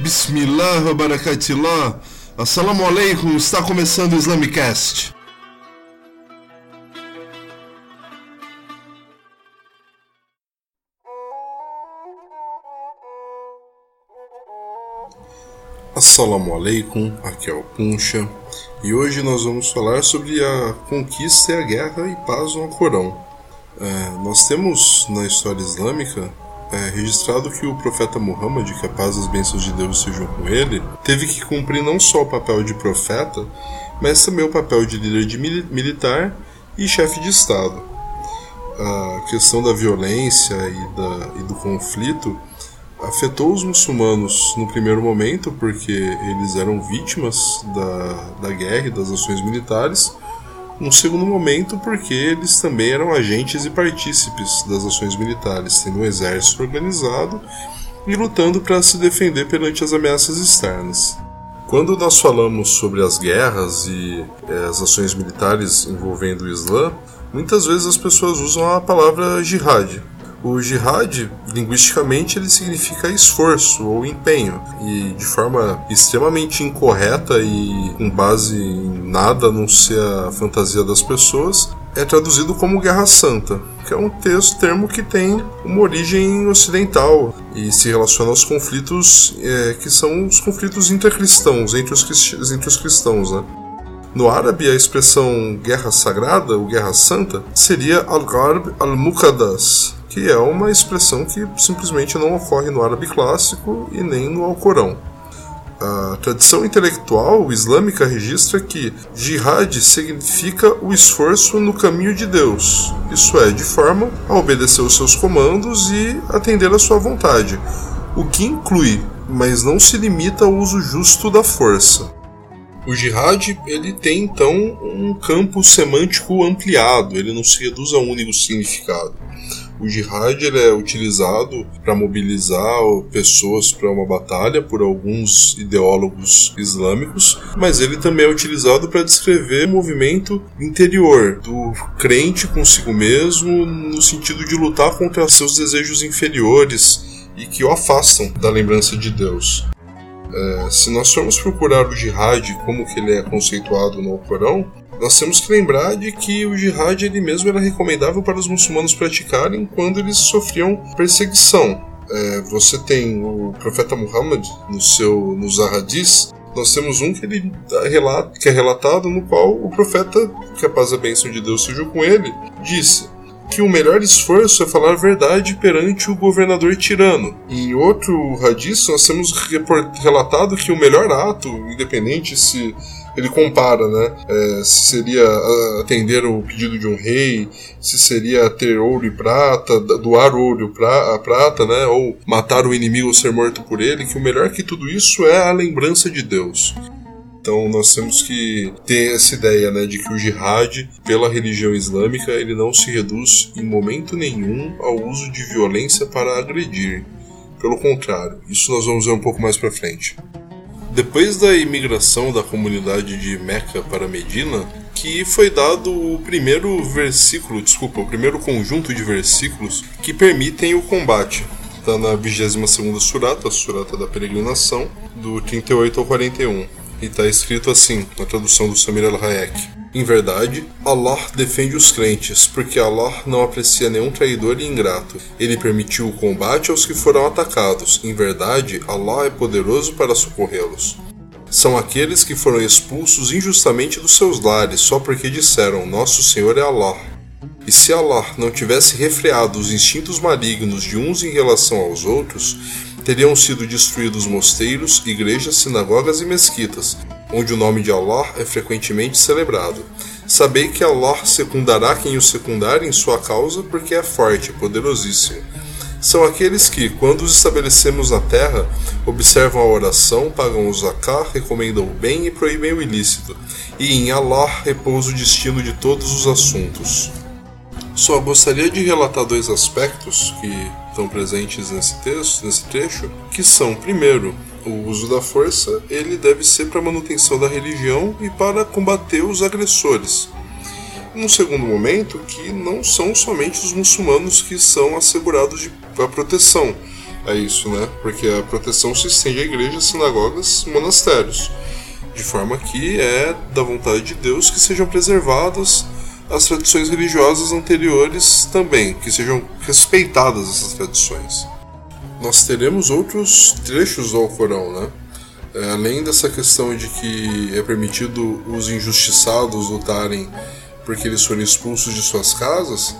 Bismillah, barakatillah. Assalamu alaikum, está começando o Islamicast. Assalamu alaikum, aqui é o Puncha, e hoje nós vamos falar sobre a conquista e a guerra e paz no Alcorão. É, nós temos na história islâmica é, registrado que o profeta Muhammad, que a paz e as bênçãos de Deus sejam com ele, teve que cumprir não só o papel de profeta, mas também o papel de líder de mili militar e chefe de Estado. A questão da violência e, da, e do conflito afetou os muçulmanos no primeiro momento, porque eles eram vítimas da, da guerra e das ações militares, num segundo momento, porque eles também eram agentes e partícipes das ações militares, tendo um exército organizado e lutando para se defender perante as ameaças externas. Quando nós falamos sobre as guerras e é, as ações militares envolvendo o Islã, muitas vezes as pessoas usam a palavra jihad, o jihad, linguisticamente, ele significa esforço ou empenho, e de forma extremamente incorreta e com base em nada a não ser a fantasia das pessoas, é traduzido como Guerra Santa, que é um texto, termo que tem uma origem ocidental e se relaciona aos conflitos é, que são os conflitos intercristãos, entre os, entre os cristãos. Né? No árabe, a expressão guerra sagrada ou guerra santa seria al-Gharb al-Muqaddas, que é uma expressão que simplesmente não ocorre no árabe clássico e nem no Alcorão. A tradição intelectual islâmica registra que jihad significa o esforço no caminho de Deus, isso é, de forma a obedecer os seus comandos e atender à sua vontade, o que inclui, mas não se limita ao uso justo da força. O jihad ele tem então um campo semântico ampliado, ele não se reduz a um único significado. O jihad ele é utilizado para mobilizar pessoas para uma batalha por alguns ideólogos islâmicos, mas ele também é utilizado para descrever o movimento interior do crente consigo mesmo, no sentido de lutar contra seus desejos inferiores e que o afastam da lembrança de Deus. É, se nós formos procurar o jihad como que ele é conceituado no Corão, nós temos que lembrar de que o jihad ele mesmo era recomendável para os muçulmanos praticarem quando eles sofriam perseguição. É, você tem o profeta Muhammad no seu nos ahadis, nós temos um que ele relata, que é relatado no qual o profeta, que a paz e a bênção de Deus seja com ele, disse: que o melhor esforço é falar a verdade perante o governador tirano. Em outro hadith, nós temos relatado que o melhor ato, independente se ele compara, né? É, se seria atender o pedido de um rei, se seria ter ouro e prata, doar ouro a prata, né? Ou matar o inimigo ou ser morto por ele, que o melhor que tudo isso é a lembrança de Deus. Então nós temos que ter essa ideia né, de que o jihad, pela religião islâmica, ele não se reduz em momento nenhum ao uso de violência para agredir. Pelo contrário, isso nós vamos ver um pouco mais para frente. Depois da imigração da comunidade de Meca para Medina, que foi dado o primeiro versículo, desculpa, o primeiro conjunto de versículos que permitem o combate. Está na 22ª surata, a surata da peregrinação, do 38 ao 41 e está escrito assim na tradução do Samir al-Hayek. Em verdade, Allah defende os crentes, porque Allah não aprecia nenhum traidor e ingrato. Ele permitiu o combate aos que foram atacados. Em verdade, Allah é poderoso para socorrê-los. São aqueles que foram expulsos injustamente dos seus lares só porque disseram: Nosso Senhor é Allah. E se Allah não tivesse refreado os instintos malignos de uns em relação aos outros, teriam sido destruídos mosteiros, igrejas, sinagogas e mesquitas, onde o nome de Allah é frequentemente celebrado. Sabei que Allah secundará quem o secundar em sua causa, porque é forte, poderosíssimo. São aqueles que, quando os estabelecemos na terra, observam a oração, pagam o zakat, recomendam o bem e proíbem o ilícito, e em Allah repousa o destino de todos os assuntos. Só gostaria de relatar dois aspectos que estão presentes nesse texto, nesse trecho, que são, primeiro, o uso da força, ele deve ser para manutenção da religião e para combater os agressores. Num segundo momento, que não são somente os muçulmanos que são assegurados de a proteção, a isso, né? Porque a proteção se estende a igrejas, sinagogas, monastérios, de forma que é da vontade de Deus que sejam preservadas as tradições religiosas anteriores também, que sejam respeitadas essas tradições. Nós teremos outros trechos do Alcorão, né? É, além dessa questão de que é permitido os injustiçados lutarem porque eles foram expulsos de suas casas,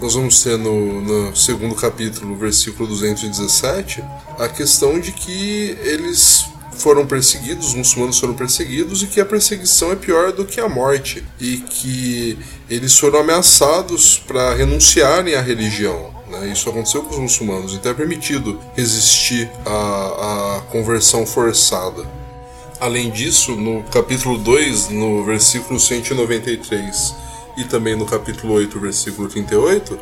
nós vamos ter no, no, segundo capítulo, versículo 217, a questão de que eles foram perseguidos, os muçulmanos foram perseguidos e que a perseguição é pior do que a morte e que eles foram ameaçados para renunciarem à religião. Né? Isso aconteceu com os muçulmanos, então é permitido resistir à, à conversão forçada. Além disso, no capítulo 2, no versículo 193 e também no capítulo 8, versículo 38,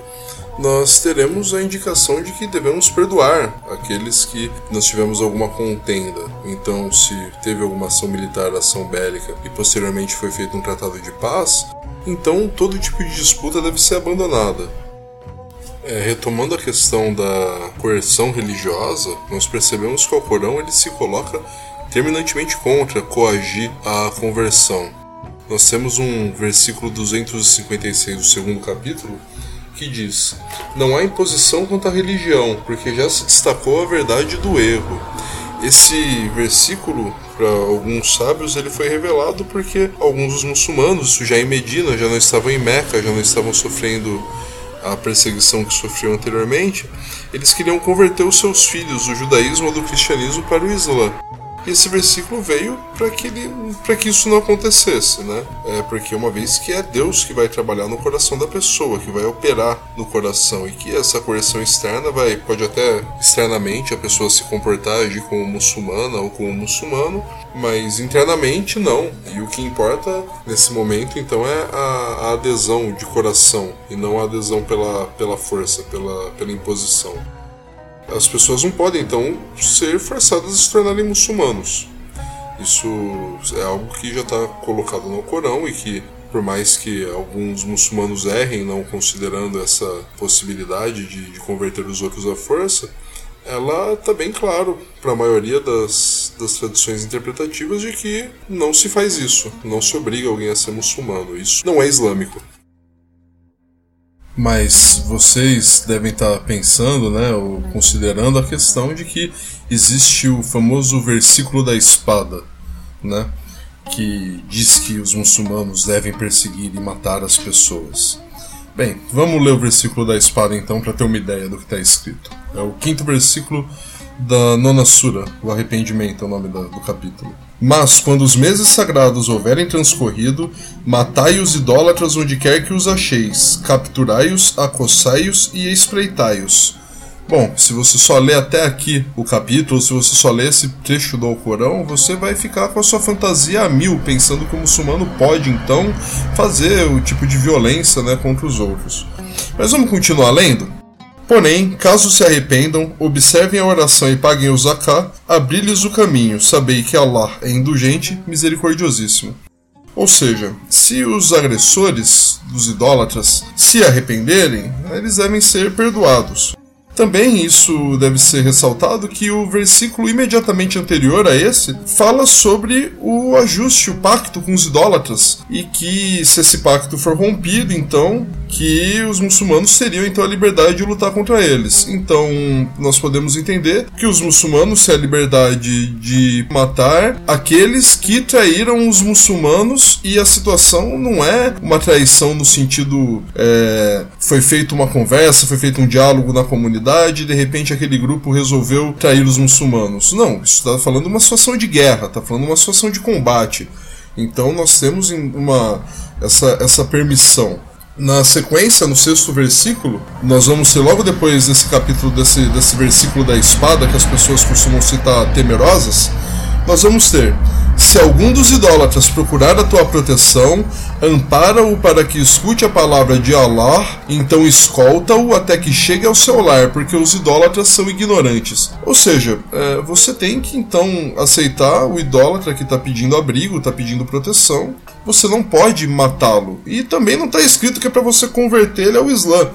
nós teremos a indicação de que devemos perdoar aqueles que nós tivemos alguma contenda. Então, se teve alguma ação militar, ação bélica e posteriormente foi feito um tratado de paz, então todo tipo de disputa deve ser abandonada. É, retomando a questão da coerção religiosa, nós percebemos que o Corão ele se coloca terminantemente contra coagir a conversão. Nós temos um versículo 256 do segundo capítulo que diz: Não há imposição quanto à religião, porque já se destacou a verdade do erro. Esse versículo, para alguns sábios, ele foi revelado porque alguns dos muçulmanos, já em Medina, já não estavam em Meca, já não estavam sofrendo a perseguição que sofriam anteriormente, eles queriam converter os seus filhos do judaísmo ou do cristianismo para o Islã. Esse versículo veio para que, que isso não acontecesse, né? É porque uma vez que é Deus que vai trabalhar no coração da pessoa, que vai operar no coração e que essa correção externa vai pode até externamente a pessoa se comportar agir como muçulmana ou como muçulmano, mas internamente não. E o que importa nesse momento então é a, a adesão de coração e não a adesão pela, pela força, pela, pela imposição as pessoas não podem então ser forçadas a se tornarem muçulmanos. Isso é algo que já está colocado no Corão e que, por mais que alguns muçulmanos errem não considerando essa possibilidade de, de converter os outros à força, ela está bem claro para a maioria das, das tradições interpretativas de que não se faz isso, não se obriga alguém a ser muçulmano. Isso não é islâmico. Mas vocês devem estar pensando, né, ou considerando a questão de que existe o famoso versículo da espada, né, que diz que os muçulmanos devem perseguir e matar as pessoas. Bem, vamos ler o versículo da espada então para ter uma ideia do que está escrito. É o quinto versículo da nona sura, o arrependimento é o nome do capítulo. Mas, quando os meses sagrados houverem transcorrido, matai os idólatras onde quer que os acheis, capturai-os, acossai-os e espreitai-os. Bom, se você só lê até aqui o capítulo, se você só lê esse trecho do Alcorão, você vai ficar com a sua fantasia a mil, pensando que o muçulmano pode então fazer o tipo de violência né, contra os outros. Mas vamos continuar lendo? Porém, caso se arrependam, observem a oração e paguem o zakat, abri-lhes o caminho, sabei que Allah é indulgente, misericordiosíssimo. Ou seja, se os agressores dos idólatras se arrependerem, eles devem ser perdoados. Também isso deve ser ressaltado que o versículo imediatamente anterior a esse fala sobre o ajuste, o pacto com os idólatras, e que se esse pacto for rompido, então que os muçulmanos teriam então a liberdade de lutar contra eles. Então nós podemos entender que os muçulmanos têm a liberdade de matar aqueles que traíram os muçulmanos e a situação não é uma traição no sentido é, foi feita uma conversa, foi feito um diálogo na comunidade e de repente aquele grupo resolveu trair os muçulmanos. Não, isso está falando uma situação de guerra, está falando uma situação de combate. Então nós temos uma, essa, essa permissão. Na sequência, no sexto versículo, nós vamos ter logo depois desse capítulo, desse, desse versículo da espada, que as pessoas costumam citar temerosas, nós vamos ter se algum dos idólatras procurar a tua proteção, ampara-o para que escute a palavra de Allah, então escolta-o até que chegue ao seu lar, porque os idólatras são ignorantes. Ou seja, é, você tem que então aceitar o idólatra que está pedindo abrigo, está pedindo proteção. Você não pode matá-lo. E também não está escrito que é para você converter ele ao Islã.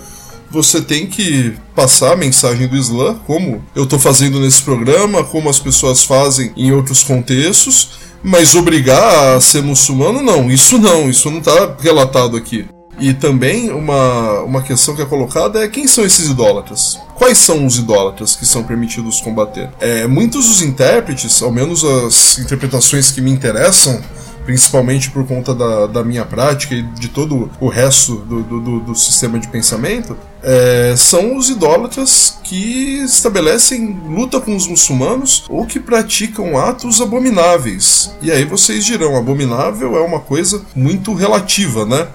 Você tem que passar a mensagem do Islã, como eu estou fazendo nesse programa, como as pessoas fazem em outros contextos, mas obrigar a ser muçulmano, não, isso não, isso não está relatado aqui. E também uma, uma questão que é colocada é quem são esses idólatras? Quais são os idólatras que são permitidos combater? É, muitos dos intérpretes, ao menos as interpretações que me interessam, principalmente por conta da, da minha prática e de todo o resto do, do, do sistema de pensamento, é, são os idólatras que estabelecem luta com os muçulmanos ou que praticam atos abomináveis. E aí vocês dirão, abominável é uma coisa muito relativa, né?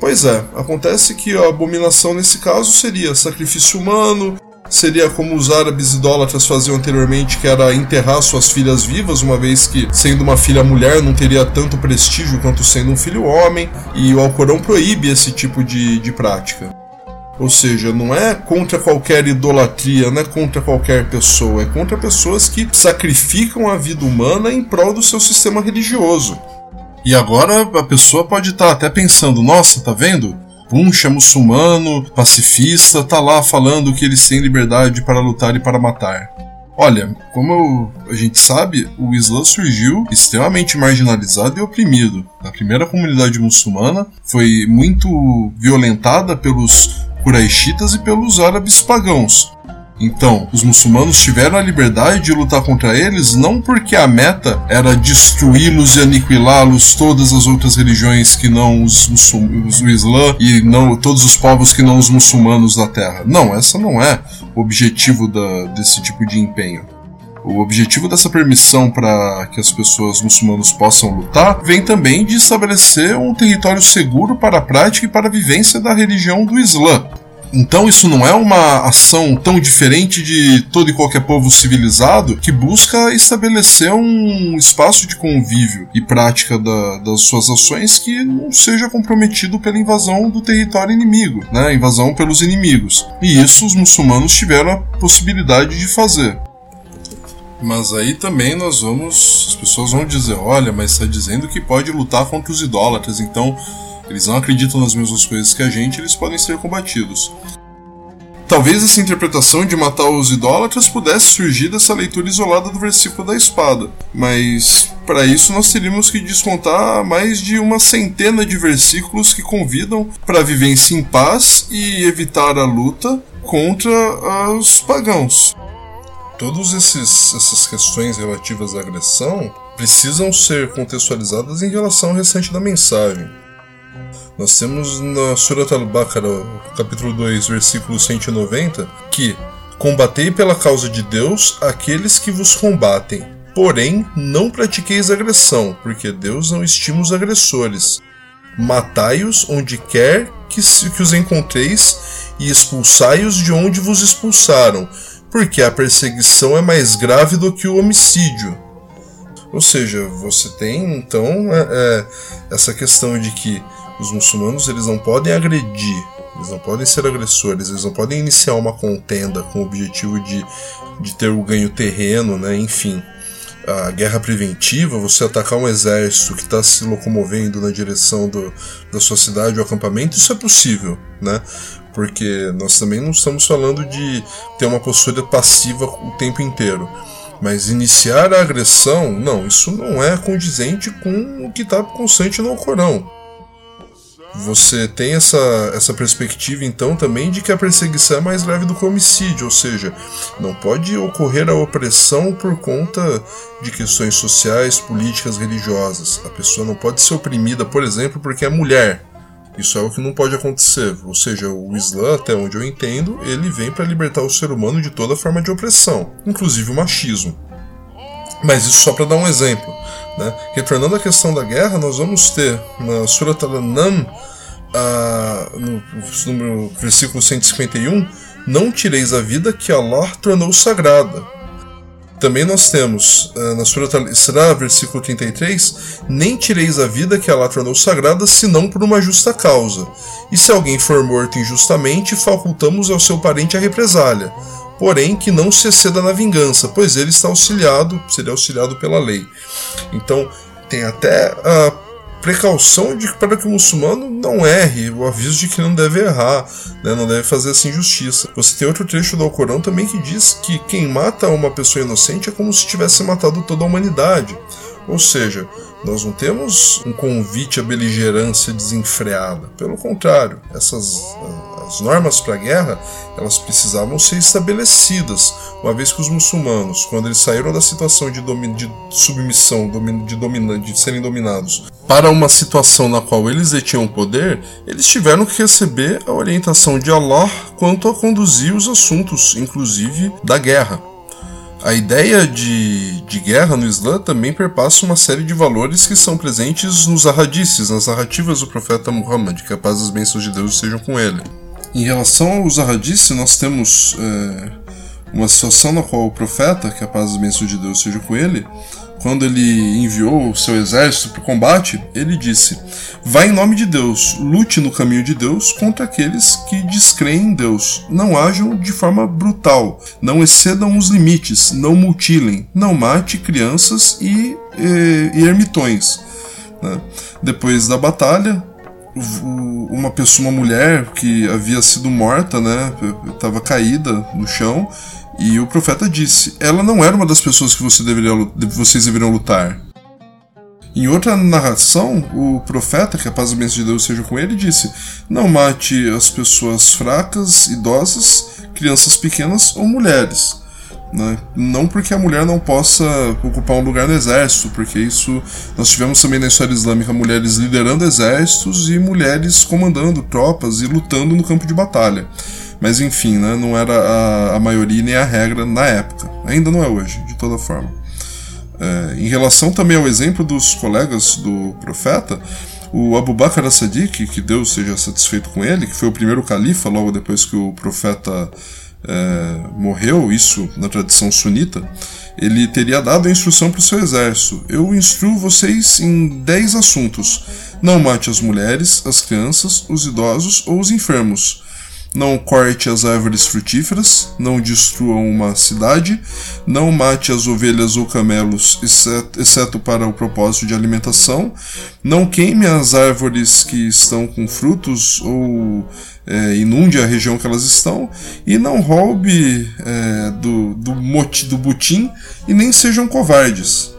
Pois é, acontece que a abominação nesse caso seria sacrifício humano, seria como os árabes idólatras faziam anteriormente, que era enterrar suas filhas vivas, uma vez que, sendo uma filha mulher, não teria tanto prestígio quanto sendo um filho homem, e o Alcorão proíbe esse tipo de, de prática. Ou seja, não é contra qualquer idolatria, não é contra qualquer pessoa, é contra pessoas que sacrificam a vida humana em prol do seu sistema religioso. E agora a pessoa pode estar tá até pensando: nossa, tá vendo? Punch é muçulmano, pacifista, tá lá falando que eles têm liberdade para lutar e para matar. Olha, como a gente sabe, o Islã surgiu extremamente marginalizado e oprimido. A primeira comunidade muçulmana foi muito violentada pelos Quraishitas e pelos árabes pagãos. Então, os muçulmanos tiveram a liberdade de lutar contra eles não porque a meta era destruí-los e aniquilá-los todas as outras religiões que não os, os o Islã e não todos os povos que não os muçulmanos da Terra. Não, essa não é o objetivo da, desse tipo de empenho. O objetivo dessa permissão para que as pessoas muçulmanas possam lutar vem também de estabelecer um território seguro para a prática e para a vivência da religião do Islã. Então isso não é uma ação tão diferente de todo e qualquer povo civilizado que busca estabelecer um espaço de convívio e prática da, das suas ações que não seja comprometido pela invasão do território inimigo, né? Invasão pelos inimigos. E isso os muçulmanos tiveram a possibilidade de fazer. Mas aí também nós vamos. As pessoas vão dizer: olha, mas está dizendo que pode lutar contra os idólatras, então eles não acreditam nas mesmas coisas que a gente, eles podem ser combatidos. Talvez essa interpretação de matar os idólatras pudesse surgir dessa leitura isolada do versículo da espada, mas para isso nós teríamos que descontar mais de uma centena de versículos que convidam para a vivência em paz e evitar a luta contra os pagãos. Todas essas questões relativas à agressão precisam ser contextualizadas em relação ao restante da mensagem. Nós temos na Surat al-Baqarah, capítulo 2, versículo 190, que Combatei pela causa de Deus aqueles que vos combatem. Porém, não pratiqueis agressão, porque Deus não estima os agressores. Matai-os onde quer que, que os encontreis e expulsai-os de onde vos expulsaram, porque a perseguição é mais grave do que o homicídio. Ou seja, você tem então é, é, essa questão de que os muçulmanos eles não podem agredir, eles não podem ser agressores, eles não podem iniciar uma contenda com o objetivo de, de ter o ganho terreno, né? enfim. A guerra preventiva, você atacar um exército que está se locomovendo na direção do, da sua cidade ou acampamento, isso é possível, né? Porque nós também não estamos falando de ter uma postura passiva o tempo inteiro. Mas iniciar a agressão, não, isso não é condizente com o que está constante no Corão. Você tem essa, essa perspectiva então também de que a perseguição é mais leve do que o homicídio, ou seja, não pode ocorrer a opressão por conta de questões sociais, políticas, religiosas. A pessoa não pode ser oprimida, por exemplo, porque é mulher. Isso é o que não pode acontecer. Ou seja, o Islã, até onde eu entendo, ele vem para libertar o ser humano de toda forma de opressão, inclusive o machismo. Mas isso só para dar um exemplo. Né? Retornando à questão da guerra, nós vamos ter na Surat Al-Anam, no, no versículo 151, não tireis a vida que Allah tornou sagrada. Também nós temos na Surat Al-Isra, versículo 33, nem tireis a vida que Allah tornou sagrada, senão por uma justa causa. E se alguém for morto injustamente, facultamos ao seu parente a represália porém que não se exceda na vingança, pois ele está auxiliado, seria auxiliado pela lei. Então, tem até a precaução de, para que o muçulmano não erre, o aviso de que não deve errar, né, não deve fazer essa injustiça. Você tem outro trecho do Alcorão também que diz que quem mata uma pessoa inocente é como se tivesse matado toda a humanidade. Ou seja, nós não temos um convite à beligerância desenfreada. Pelo contrário, essas as normas para a guerra elas precisavam ser estabelecidas, uma vez que os muçulmanos, quando eles saíram da situação de, de submissão, de, domina de serem dominados, para uma situação na qual eles detinham poder, eles tiveram que receber a orientação de Allah quanto a conduzir os assuntos, inclusive da guerra. A ideia de, de guerra no Islã também perpassa uma série de valores que são presentes nos ahadices, nas narrativas do profeta Muhammad, que a paz e as bênçãos de Deus sejam com ele. Em relação aos ahadices, nós temos é, uma situação na qual o profeta, que a paz e as bênçãos de Deus sejam com ele, quando ele enviou o seu exército para o combate, ele disse: Vá em nome de Deus, lute no caminho de Deus contra aqueles que descreem em Deus. Não ajam de forma brutal, não excedam os limites, não mutilem, não mate crianças e, e, e ermitões. Né? Depois da batalha, uma pessoa, uma mulher que havia sido morta, né, estava caída no chão, e o profeta disse: Ela não era uma das pessoas que você deveria, vocês deveriam lutar. Em outra narração, o profeta, que a paz e a de Deus seja com ele, disse: Não mate as pessoas fracas, idosas, crianças pequenas ou mulheres. Né? Não porque a mulher não possa ocupar um lugar no exército, porque isso nós tivemos também na história islâmica mulheres liderando exércitos e mulheres comandando tropas e lutando no campo de batalha. Mas enfim, né, não era a, a maioria nem a regra na época. Ainda não é hoje, de toda forma. É, em relação também ao exemplo dos colegas do profeta, o Abu Bakr as-Sadiq, que Deus seja satisfeito com ele, que foi o primeiro califa logo depois que o profeta é, morreu, isso na tradição sunita, ele teria dado a instrução para o seu exército: Eu instruo vocês em dez assuntos. Não mate as mulheres, as crianças, os idosos ou os enfermos não corte as árvores frutíferas, não destrua uma cidade, não mate as ovelhas ou camelos, exceto, exceto para o propósito de alimentação, não queime as árvores que estão com frutos ou é, inunde a região que elas estão, e não roube é, do, do, moti, do butim e nem sejam covardes.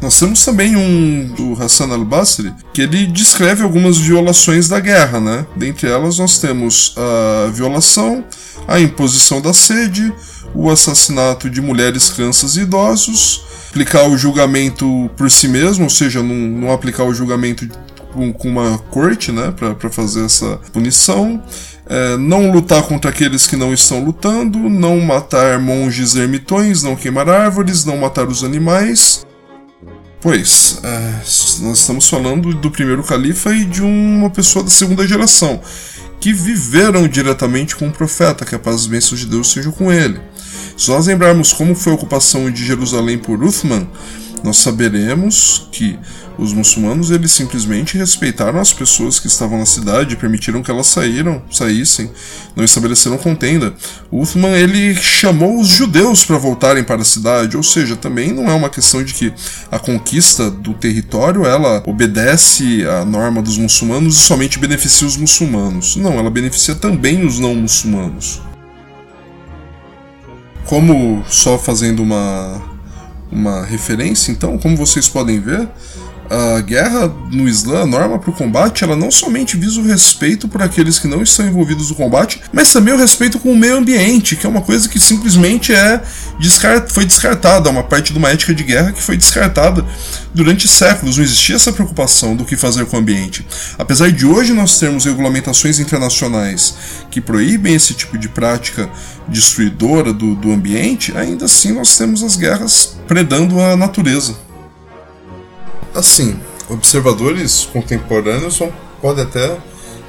Nós temos também um do Hassan al-Basri que ele descreve algumas violações da guerra, né? Dentre elas nós temos a violação, a imposição da sede, o assassinato de mulheres, crianças e idosos, aplicar o julgamento por si mesmo, ou seja, não, não aplicar o julgamento com, uma corte, né, para fazer essa punição. É, não lutar contra aqueles que não estão lutando, não matar monges ermitões, não queimar árvores, não matar os animais, Pois, é, nós estamos falando do primeiro califa e de uma pessoa da segunda geração, que viveram diretamente com o profeta, que a paz e bênçãos de Deus sejam com ele. Se nós lembrarmos como foi a ocupação de Jerusalém por Uthman, nós saberemos que os muçulmanos eles simplesmente respeitaram as pessoas que estavam na cidade, permitiram que elas saíram, saíssem, não estabeleceram contenda. Uthman ele chamou os judeus para voltarem para a cidade, ou seja, também não é uma questão de que a conquista do território ela obedece à norma dos muçulmanos e somente beneficia os muçulmanos. Não, ela beneficia também os não muçulmanos. Como só fazendo uma uma referência, então, como vocês podem ver, a guerra no Islã, a norma para o combate, ela não somente visa o respeito por aqueles que não estão envolvidos no combate, mas também o respeito com o meio ambiente, que é uma coisa que simplesmente é descart... foi descartada, uma parte de uma ética de guerra que foi descartada durante séculos. Não existia essa preocupação do que fazer com o ambiente. Apesar de hoje nós termos regulamentações internacionais que proíbem esse tipo de prática destruidora do, do ambiente, ainda assim nós temos as guerras predando a natureza. Assim, observadores contemporâneos podem até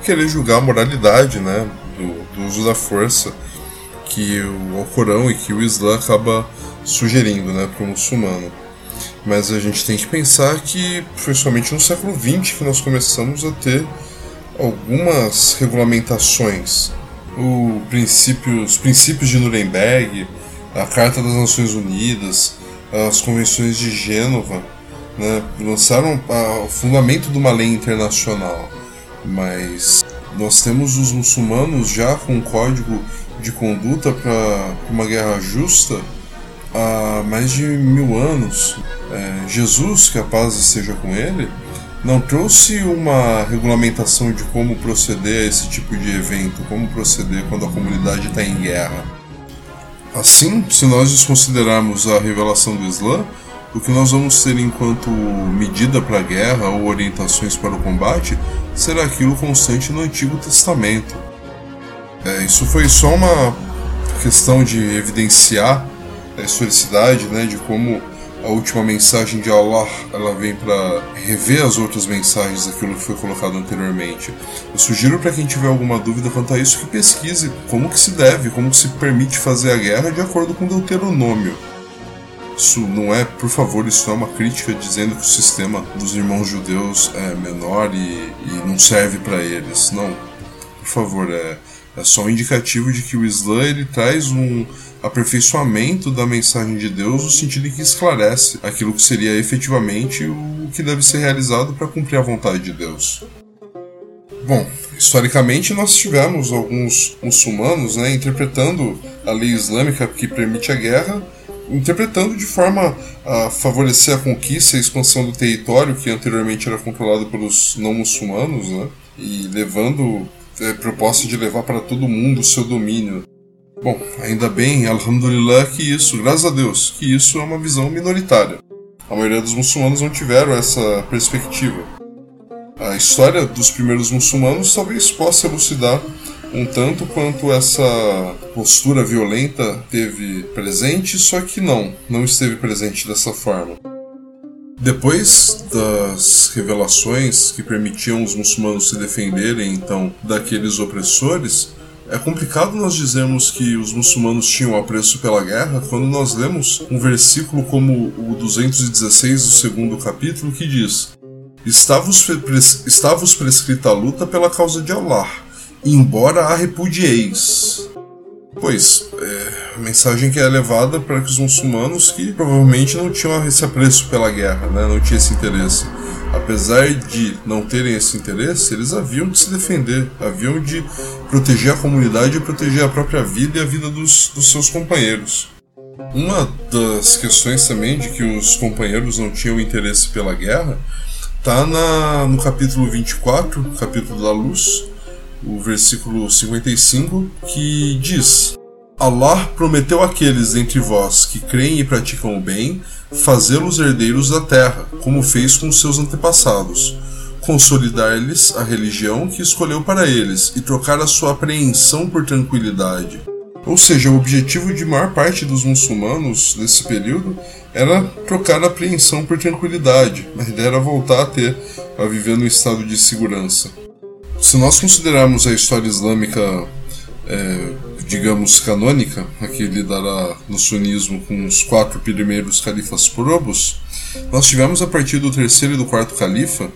querer julgar a moralidade né, do, do uso da força que o Alcorão e que o Islã acaba sugerindo né, para o muçulmano. Mas a gente tem que pensar que foi somente no século XX que nós começamos a ter algumas regulamentações. O princípio, os princípios de Nuremberg, a Carta das Nações Unidas, as convenções de Gênova, né, lançaram o fundamento de uma lei internacional, mas nós temos os muçulmanos já com um código de conduta para uma guerra justa há mais de mil anos. É, Jesus, que a paz esteja com ele, não trouxe uma regulamentação de como proceder a esse tipo de evento, como proceder quando a comunidade está em guerra. Assim, se nós desconsiderarmos a revelação do Islã, o que nós vamos ter enquanto medida para a guerra ou orientações para o combate será aquilo constante no Antigo Testamento. É, isso foi só uma questão de evidenciar a historicidade, né, de como a última mensagem de Allah ela vem para rever as outras mensagens daquilo que foi colocado anteriormente. Eu sugiro para quem tiver alguma dúvida quanto a isso que pesquise como que se deve, como que se permite fazer a guerra de acordo com Deuteronômio. Isso não é, por favor, isso não é uma crítica dizendo que o sistema dos irmãos judeus é menor e, e não serve para eles. Não, por favor, é, é só um indicativo de que o Islã ele traz um aperfeiçoamento da mensagem de Deus no sentido em que esclarece aquilo que seria efetivamente o que deve ser realizado para cumprir a vontade de Deus. Bom, historicamente nós tivemos alguns muçulmanos né, interpretando a lei islâmica que permite a guerra, interpretando de forma a favorecer a conquista e a expansão do território que anteriormente era controlado pelos não muçulmanos, né, e levando é, proposta de levar para todo mundo o seu domínio. Bom, ainda bem, alhamdulillah, que isso, graças a Deus, que isso é uma visão minoritária. A maioria dos muçulmanos não tiveram essa perspectiva. A história dos primeiros muçulmanos talvez possa elucidar um tanto quanto essa postura violenta teve presente, só que não, não esteve presente dessa forma. Depois das revelações que permitiam os muçulmanos se defenderem então daqueles opressores, é complicado nós dizermos que os muçulmanos tinham apreço pela guerra quando nós lemos um versículo como o 216 do segundo capítulo que diz: Está-vos prescrita a luta pela causa de Allah, embora a repudieis. Pois, é, a mensagem que é levada para os muçulmanos que provavelmente não tinham esse apreço pela guerra, né, não tinham esse interesse apesar de não terem esse interesse, eles haviam de se defender, haviam de proteger a comunidade e proteger a própria vida e a vida dos, dos seus companheiros. Uma das questões também de que os companheiros não tinham interesse pela guerra está no capítulo 24, capítulo da luz, o versículo 55, que diz: Allah prometeu àqueles entre vós que creem e praticam o bem, fazê-los herdeiros da terra, como fez com seus antepassados, consolidar-lhes a religião que escolheu para eles e trocar a sua apreensão por tranquilidade. Ou seja, o objetivo de maior parte dos muçulmanos nesse período era trocar a apreensão por tranquilidade. Ideia era voltar a ter, a viver num estado de segurança. Se nós considerarmos a história islâmica é, digamos, canônica, a que lidará no sunismo com os quatro primeiros califas probos, nós tivemos a partir do terceiro e do quarto califa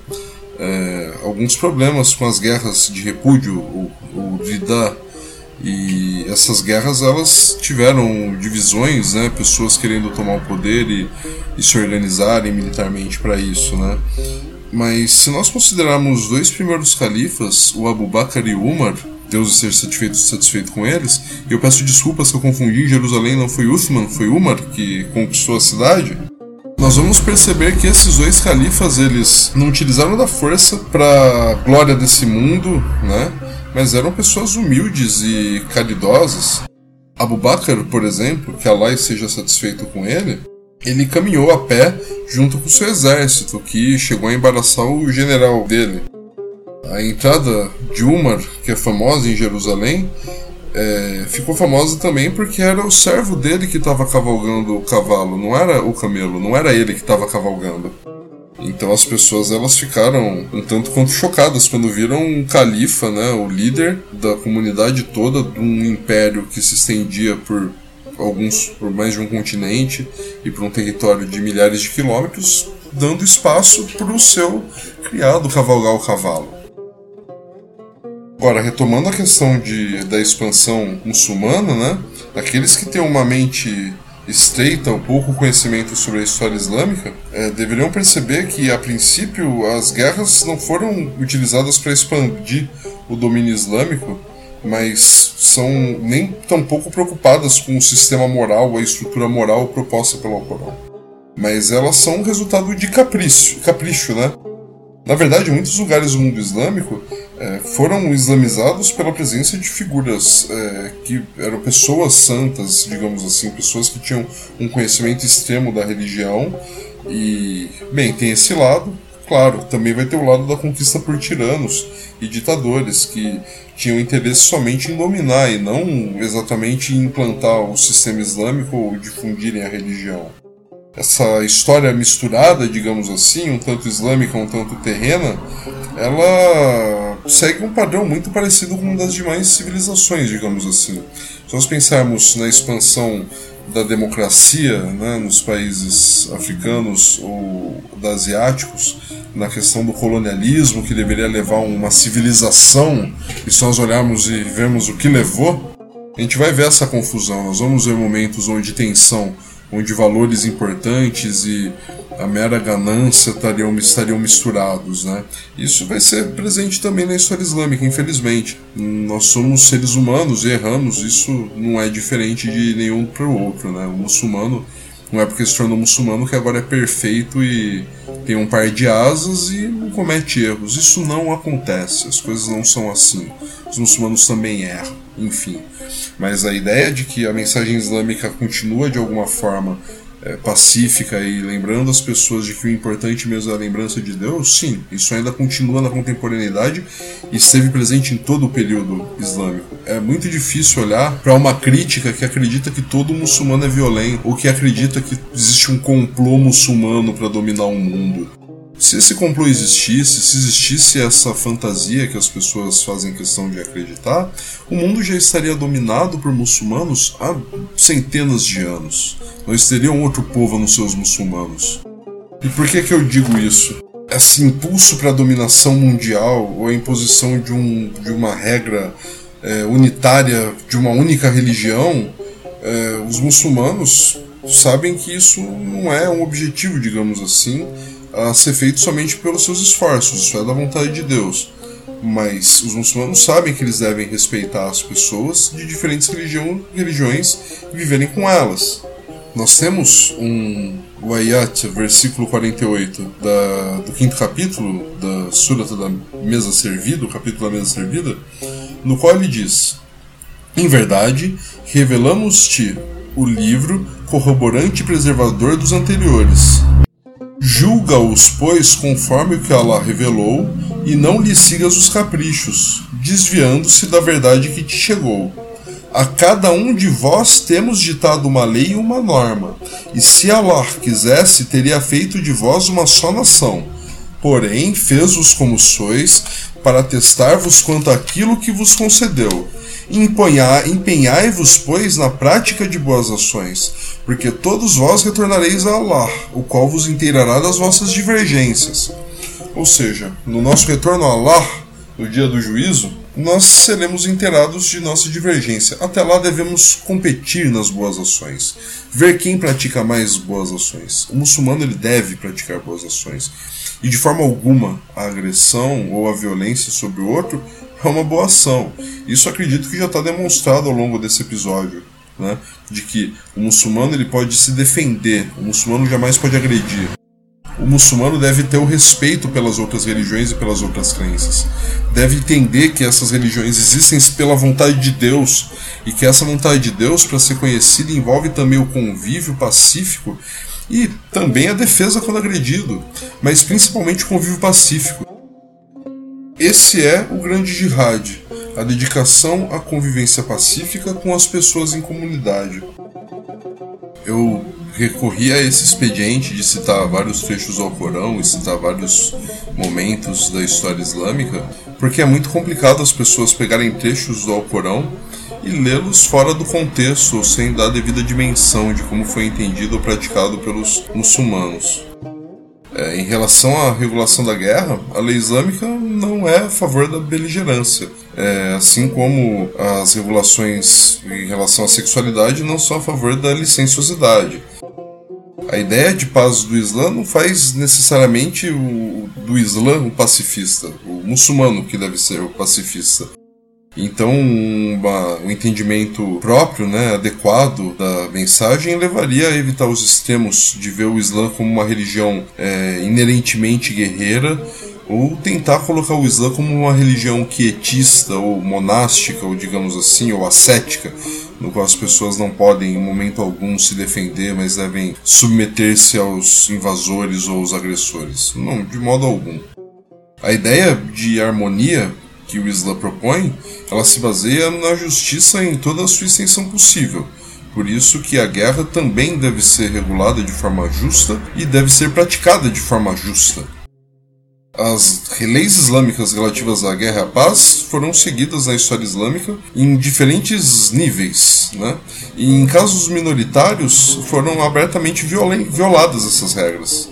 é, alguns problemas com as guerras de repúdio, o, o Ridá, e essas guerras elas tiveram divisões, né, pessoas querendo tomar o poder e, e se organizarem militarmente para isso, né. Mas se nós considerarmos os dois primeiros califas, o Abu Bakr e o Umar, Deus esteja satisfeito, satisfeito com eles. Eu peço desculpas que eu confundi. Jerusalém não foi Uthman, foi Umar que conquistou a cidade. Nós vamos perceber que esses dois califas eles não utilizaram da força para glória desse mundo, né? Mas eram pessoas humildes e caridosas. Abu Bakr, por exemplo, que Allah seja satisfeito com ele, ele caminhou a pé junto com seu exército, que chegou a embaraçar o general dele. A entrada de Umar, que é famosa em Jerusalém, é, ficou famosa também porque era o servo dele que estava cavalgando o cavalo, não era o camelo, não era ele que estava cavalgando. Então as pessoas elas ficaram um tanto quanto chocadas quando viram um califa, né, o líder da comunidade toda de um império que se estendia por alguns por mais de um continente e por um território de milhares de quilômetros, dando espaço para o seu criado cavalgar o cavalo. Agora, retomando a questão de, da expansão muçulmana, né? Aqueles que têm uma mente estreita o pouco conhecimento sobre a história islâmica, é, deveriam perceber que, a princípio, as guerras não foram utilizadas para expandir o domínio islâmico, mas são nem tão pouco preocupadas com o sistema moral, a estrutura moral proposta pelo Alcorão. Mas elas são resultado de capricho, capricho, né? Na verdade, muitos lugares do mundo islâmico é, foram islamizados pela presença de figuras é, que eram pessoas santas, digamos assim, pessoas que tinham um conhecimento extremo da religião. E, bem, tem esse lado, claro, também vai ter o lado da conquista por tiranos e ditadores que tinham interesse somente em dominar e não exatamente em implantar o sistema islâmico ou difundirem a religião essa história misturada, digamos assim, um tanto islâmica, um tanto terrena, ela segue um padrão muito parecido com das demais civilizações, digamos assim. Se nós pensarmos na expansão da democracia né, nos países africanos ou asiáticos, na questão do colonialismo que deveria levar uma civilização, e se nós olharmos e vemos o que levou, a gente vai ver essa confusão. Nós vamos ver momentos onde tensão onde valores importantes e a mera ganância estariam, estariam misturados. Né? Isso vai ser presente também na história islâmica, infelizmente. Nós somos seres humanos e erramos, isso não é diferente de nenhum para o outro. Né? O muçulmano não é porque se tornou muçulmano que agora é perfeito e tem um par de asas e não comete erros. Isso não acontece, as coisas não são assim. Os muçulmanos também erram, enfim. Mas a ideia de que a mensagem islâmica continua de alguma forma é, pacífica e lembrando as pessoas de que o importante mesmo é a lembrança de Deus, sim, isso ainda continua na contemporaneidade e esteve presente em todo o período islâmico. É muito difícil olhar para uma crítica que acredita que todo muçulmano é violento ou que acredita que existe um complô muçulmano para dominar o mundo. Se esse complô existisse, se existisse essa fantasia que as pessoas fazem questão de acreditar, o mundo já estaria dominado por muçulmanos há centenas de anos. Não estaria um outro povo nos seus muçulmanos. E por que, que eu digo isso? Esse impulso para a dominação mundial ou a imposição de, um, de uma regra é, unitária de uma única religião, é, os muçulmanos sabem que isso não é um objetivo, digamos assim, a ser feito somente pelos seus esforços, isso é da vontade de Deus. Mas os muçulmanos sabem que eles devem respeitar as pessoas de diferentes religião, religiões e viverem com elas. Nós temos um o ayat, versículo 48 da, do quinto capítulo da Surata da Mesa Servida, o capítulo da Mesa Servida, no qual ele diz: Em verdade, revelamos-te o livro corroborante e preservador dos anteriores Julga-os, pois, conforme o que Allah revelou, e não lhe sigas os caprichos, desviando-se da verdade que te chegou. A cada um de vós temos ditado uma lei e uma norma, e se Allah quisesse, teria feito de vós uma só nação. Porém, fez-vos como sois, para testar-vos quanto àquilo que vos concedeu Empenhai-vos, pois, na prática de boas ações, porque todos vós retornareis a Allah, o qual vos inteirará das vossas divergências. Ou seja, no nosso retorno a Allah, no dia do juízo, nós seremos inteirados de nossa divergência. Até lá devemos competir nas boas ações, ver quem pratica mais boas ações. O muçulmano ele deve praticar boas ações. E de forma alguma a agressão ou a violência sobre o outro é uma boa ação. Isso acredito que já está demonstrado ao longo desse episódio, né? De que o muçulmano ele pode se defender, o muçulmano jamais pode agredir. O muçulmano deve ter o respeito pelas outras religiões e pelas outras crenças. Deve entender que essas religiões existem pela vontade de Deus e que essa vontade de Deus, para ser conhecida, envolve também o convívio pacífico e também a defesa quando agredido, mas principalmente o convívio pacífico. Esse é o grande jihad, a dedicação à convivência pacífica com as pessoas em comunidade. Eu recorri a esse expediente de citar vários trechos ao Corão e citar vários momentos da história islâmica, porque é muito complicado as pessoas pegarem trechos do Alcorão e lê-los fora do contexto ou sem dar devida dimensão de como foi entendido ou praticado pelos muçulmanos. É, em relação à regulação da guerra, a lei islâmica não é a favor da beligerância. É, assim como as regulações em relação à sexualidade não são a favor da licenciosidade. A ideia de paz do Islã não faz necessariamente o, do Islã o pacifista, o muçulmano que deve ser o pacifista. Então, uma, um entendimento próprio, né, adequado da mensagem levaria a evitar os extremos de ver o Islã como uma religião é, inerentemente guerreira ou tentar colocar o Islã como uma religião quietista ou monástica, ou digamos assim, ou ascética, no qual as pessoas não podem em momento algum se defender, mas devem submeter-se aos invasores ou aos agressores. Não, de modo algum. A ideia de harmonia que o Islã propõe, ela se baseia na justiça em toda a sua extensão possível. Por isso que a guerra também deve ser regulada de forma justa e deve ser praticada de forma justa. As leis islâmicas relativas à guerra e à paz foram seguidas na história islâmica em diferentes níveis, né? E em casos minoritários foram abertamente violadas essas regras.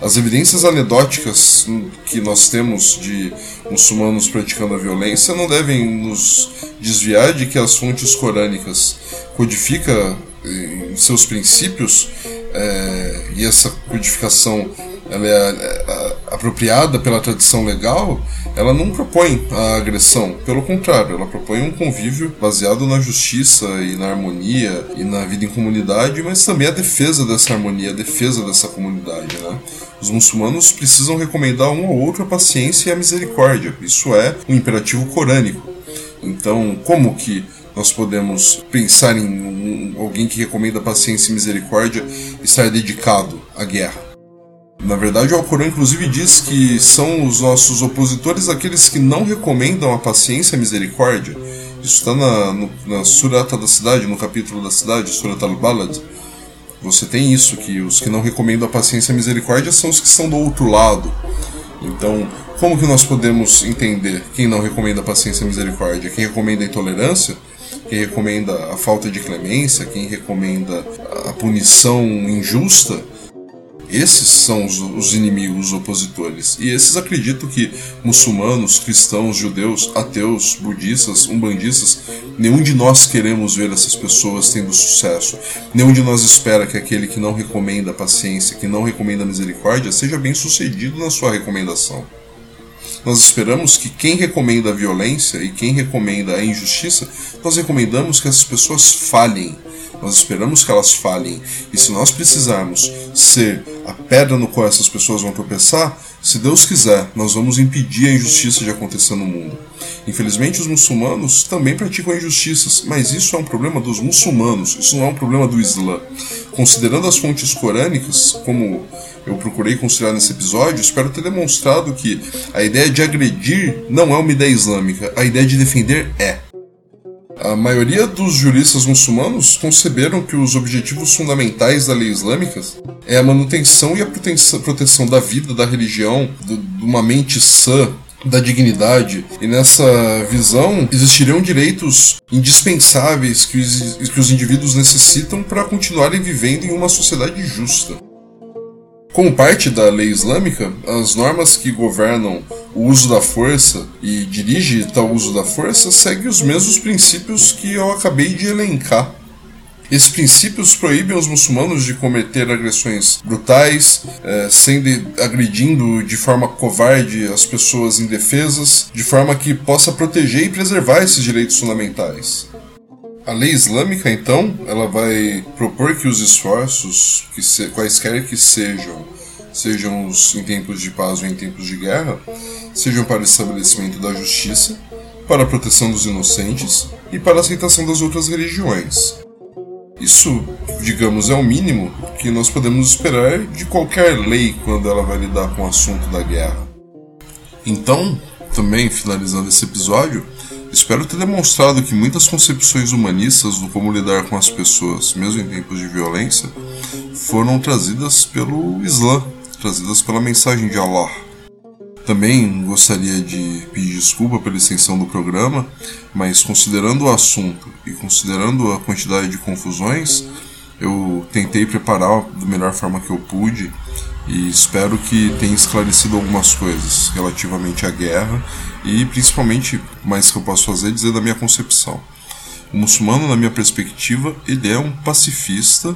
As evidências anedóticas que nós temos de muçulmanos praticando a violência não devem nos desviar de que as fontes corânicas codificam eh, em seus princípios é, e essa codificação ela é, é apropriada pela tradição legal, ela não propõe a agressão. Pelo contrário, ela propõe um convívio baseado na justiça e na harmonia e na vida em comunidade, mas também a defesa dessa harmonia, a defesa dessa comunidade. Né? Os muçulmanos precisam recomendar um ao outro a paciência e a misericórdia. Isso é um imperativo corânico. Então, como que nós podemos pensar em um, alguém que recomenda paciência e misericórdia estar dedicado à guerra? Na verdade, o Alcorão inclusive diz que são os nossos opositores aqueles que não recomendam a paciência e a misericórdia. Isso está na, na Surata da cidade, no capítulo da cidade, Surat al-Balad. Você tem isso, que os que não recomendam a paciência e a misericórdia são os que estão do outro lado. Então, como que nós podemos entender quem não recomenda a paciência e a misericórdia? Quem recomenda a intolerância? Quem recomenda a falta de clemência? Quem recomenda a punição injusta? Esses são os, os, inimigos, os opositores. E esses acreditam que muçulmanos, cristãos, judeus, ateus, budistas, umbandistas, nenhum de nós queremos ver essas pessoas tendo sucesso. Nenhum de nós espera que aquele que não recomenda paciência, que não recomenda misericórdia, seja bem sucedido na sua recomendação. Nós esperamos que quem recomenda a violência e quem recomenda a injustiça, nós recomendamos que essas pessoas falhem nós esperamos que elas falhem. E se nós precisarmos ser a pedra no qual essas pessoas vão tropeçar, se Deus quiser, nós vamos impedir a injustiça de acontecer no mundo. Infelizmente, os muçulmanos também praticam injustiças, mas isso é um problema dos muçulmanos, isso não é um problema do Islã. Considerando as fontes corânicas, como eu procurei considerar nesse episódio, espero ter demonstrado que a ideia de agredir não é uma ideia islâmica, a ideia de defender é. A maioria dos juristas muçulmanos conceberam que os objetivos fundamentais da lei islâmica é a manutenção e a proteção da vida, da religião, de uma mente sã, da dignidade. E nessa visão existiriam direitos indispensáveis que os, que os indivíduos necessitam para continuarem vivendo em uma sociedade justa. Como parte da lei islâmica, as normas que governam o uso da força e dirige tal uso da força seguem os mesmos princípios que eu acabei de elencar. Esses princípios proíbem os muçulmanos de cometer agressões brutais, é, sendo agredindo de forma covarde as pessoas indefesas, de forma que possa proteger e preservar esses direitos fundamentais. A lei islâmica, então, ela vai propor que os esforços, que se, quaisquer que sejam, sejam os em tempos de paz ou em tempos de guerra, sejam para o estabelecimento da justiça, para a proteção dos inocentes e para a aceitação das outras religiões. Isso, digamos, é o mínimo que nós podemos esperar de qualquer lei quando ela vai lidar com o assunto da guerra. Então, também finalizando esse episódio, Espero ter demonstrado que muitas concepções humanistas do como lidar com as pessoas, mesmo em tempos de violência, foram trazidas pelo Islã, trazidas pela mensagem de Allah. Também gostaria de pedir desculpa pela extensão do programa, mas considerando o assunto e considerando a quantidade de confusões, eu tentei preparar da melhor forma que eu pude e espero que tenha esclarecido algumas coisas relativamente à guerra e principalmente, mais que eu posso fazer, dizer da minha concepção. O muçulmano, na minha perspectiva, ele é um pacifista,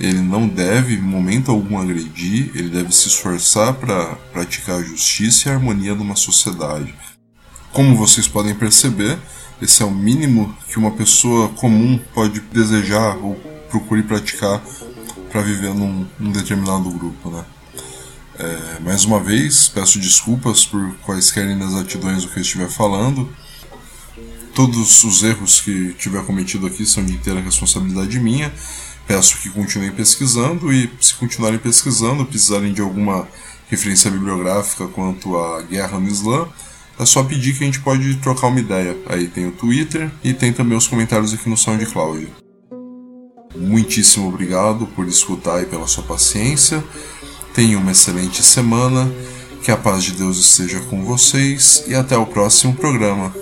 ele não deve, em momento algum, agredir, ele deve se esforçar para praticar a justiça e a harmonia numa sociedade. Como vocês podem perceber, esse é o mínimo que uma pessoa comum pode desejar ou procure praticar para viver num, num, determinado grupo, né? É, mais uma vez, peço desculpas por quaisquer inexatidões do que eu estiver falando. Todos os erros que tiver cometido aqui são de inteira responsabilidade minha. Peço que continuem pesquisando e, se continuarem pesquisando, precisarem de alguma referência bibliográfica quanto à guerra no Islã, é só pedir que a gente pode trocar uma ideia. Aí tem o Twitter e tem também os comentários aqui no SoundCloud. Muitíssimo obrigado por escutar e pela sua paciência. Tenha uma excelente semana. Que a paz de Deus esteja com vocês e até o próximo programa.